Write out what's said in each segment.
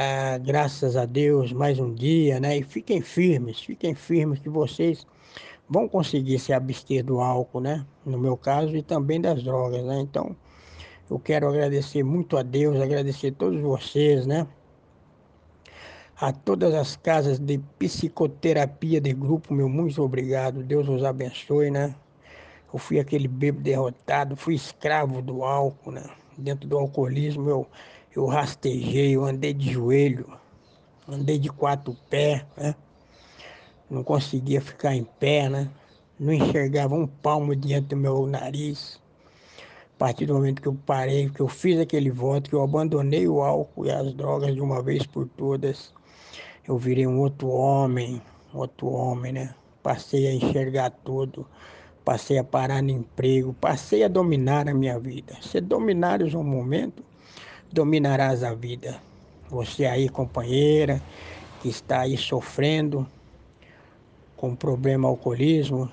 ah, graças a Deus, mais um dia, né? E fiquem firmes, fiquem firmes que vocês vão conseguir se abster do álcool, né? No meu caso, e também das drogas, né? Então, eu quero agradecer muito a Deus, agradecer a todos vocês, né? A todas as casas de psicoterapia de grupo, meu muito obrigado. Deus os abençoe, né? Eu fui aquele bebo derrotado, fui escravo do álcool, né? Dentro do alcoolismo eu, eu rastejei, eu andei de joelho, andei de quatro pés, né? Não conseguia ficar em pé, né? Não enxergava um palmo diante do meu nariz. A partir do momento que eu parei, que eu fiz aquele voto, que eu abandonei o álcool e as drogas de uma vez por todas, eu virei um outro homem, outro homem, né? Passei a enxergar tudo, passei a parar no emprego, passei a dominar a minha vida. Se dominares um momento, dominarás a vida. Você aí, companheira, que está aí sofrendo com problema alcoolismo,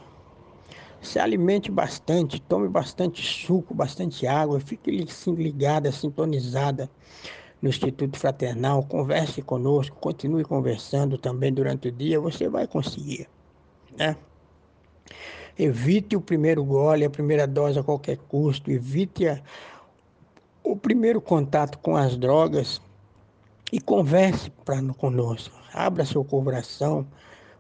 se alimente bastante, tome bastante suco, bastante água, fique assim, ligada, sintonizada no Instituto Fraternal, converse conosco, continue conversando também durante o dia, você vai conseguir, né? Evite o primeiro gole, a primeira dose a qualquer custo. Evite a, primeiro contato com as drogas e converse pra, conosco. Abra seu coração,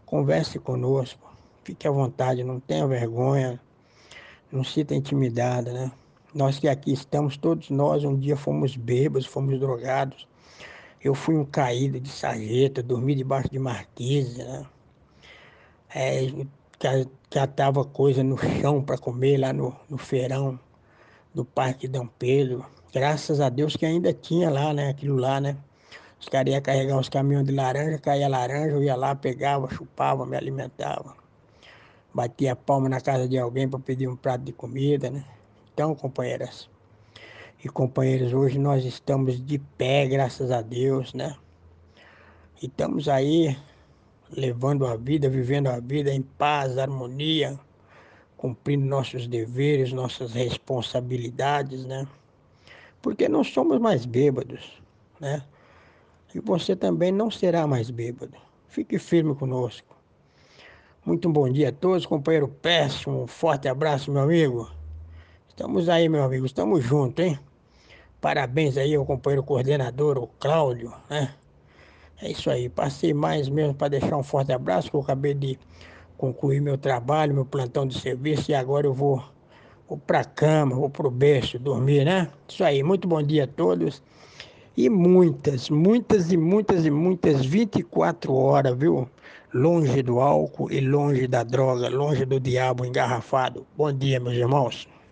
converse conosco. Fique à vontade, não tenha vergonha, não sinta intimidada, né? Nós que aqui estamos, todos nós um dia fomos bêbados, fomos drogados. Eu fui um caído de sarjeta, dormi debaixo de marquise, né? É, catava coisa no chão para comer lá no, no feirão do Parque Dom Pedro. Graças a Deus que ainda tinha lá, né? Aquilo lá, né? Os caras iam carregar uns caminhões de laranja, caía laranja, eu ia lá, pegava, chupava, me alimentava. Batia palma na casa de alguém para pedir um prato de comida, né? Então, companheiras e companheiros, hoje nós estamos de pé, graças a Deus, né? E estamos aí levando a vida, vivendo a vida em paz, harmonia, cumprindo nossos deveres, nossas responsabilidades, né? Porque não somos mais bêbados, né? E você também não será mais bêbado. Fique firme conosco. Muito bom dia a todos, companheiro Péssimo. Um forte abraço, meu amigo. Estamos aí, meu amigo, estamos juntos, hein? Parabéns aí ao companheiro coordenador, o Cláudio, né? É isso aí, passei mais mesmo para deixar um forte abraço, que eu acabei de concluir meu trabalho, meu plantão de serviço, e agora eu vou, vou para a cama, vou para o berço dormir, né? Isso aí, muito bom dia a todos. E muitas, muitas e muitas e muitas 24 horas, viu? Longe do álcool e longe da droga, longe do diabo engarrafado. Bom dia, meus irmãos.